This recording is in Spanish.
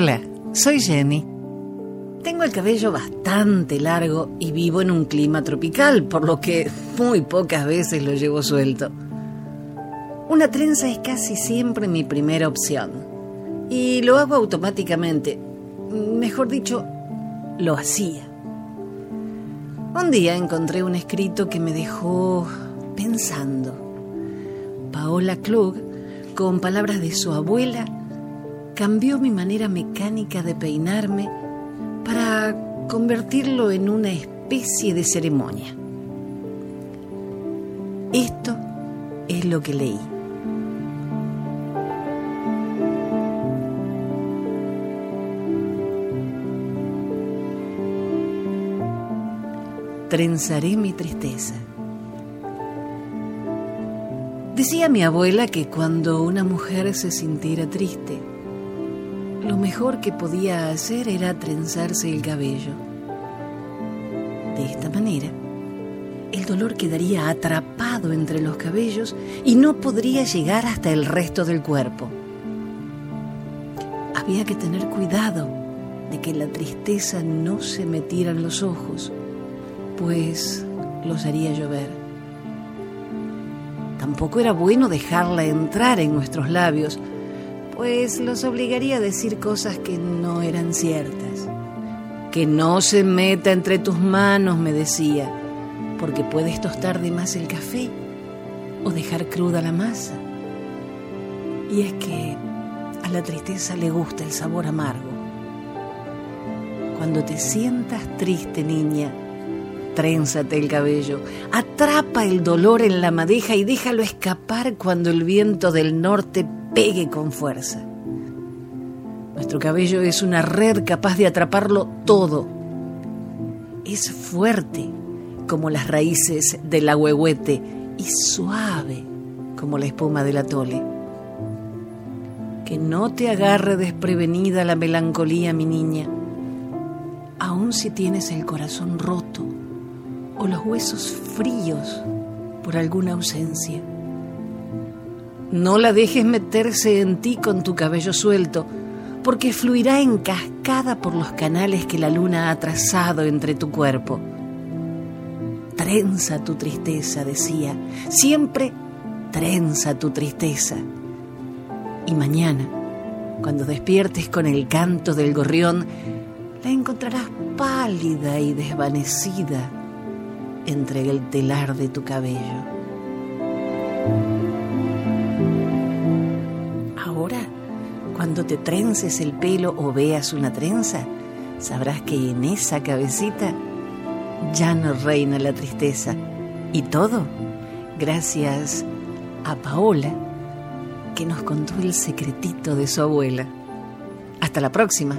Hola, soy Jenny. Tengo el cabello bastante largo y vivo en un clima tropical, por lo que muy pocas veces lo llevo suelto. Una trenza es casi siempre mi primera opción. Y lo hago automáticamente. Mejor dicho, lo hacía. Un día encontré un escrito que me dejó pensando. Paola Klug, con palabras de su abuela, cambió mi manera mecánica de peinarme para convertirlo en una especie de ceremonia. Esto es lo que leí. Trenzaré mi tristeza. Decía mi abuela que cuando una mujer se sintiera triste, lo mejor que podía hacer era trenzarse el cabello. De esta manera, el dolor quedaría atrapado entre los cabellos y no podría llegar hasta el resto del cuerpo. Había que tener cuidado de que la tristeza no se metiera en los ojos, pues los haría llover. Tampoco era bueno dejarla entrar en nuestros labios, pues los obligaría a decir cosas que no eran ciertas. Que no se meta entre tus manos, me decía, porque puedes tostar de más el café o dejar cruda la masa. Y es que a la tristeza le gusta el sabor amargo. Cuando te sientas triste, niña, trénzate el cabello, atrapa el dolor en la madeja y déjalo escapar cuando el viento del norte pegue con fuerza. Nuestro cabello es una red capaz de atraparlo todo. Es fuerte como las raíces del ahuehuete y suave como la espuma del atole. Que no te agarre desprevenida la melancolía, mi niña, aun si tienes el corazón roto o los huesos fríos por alguna ausencia. No la dejes meterse en ti con tu cabello suelto, porque fluirá en cascada por los canales que la luna ha trazado entre tu cuerpo. Trenza tu tristeza, decía, siempre trenza tu tristeza. Y mañana, cuando despiertes con el canto del gorrión, la encontrarás pálida y desvanecida entre el telar de tu cabello. Cuando te trences el pelo o veas una trenza, sabrás que en esa cabecita ya no reina la tristeza. Y todo gracias a Paola, que nos contó el secretito de su abuela. Hasta la próxima.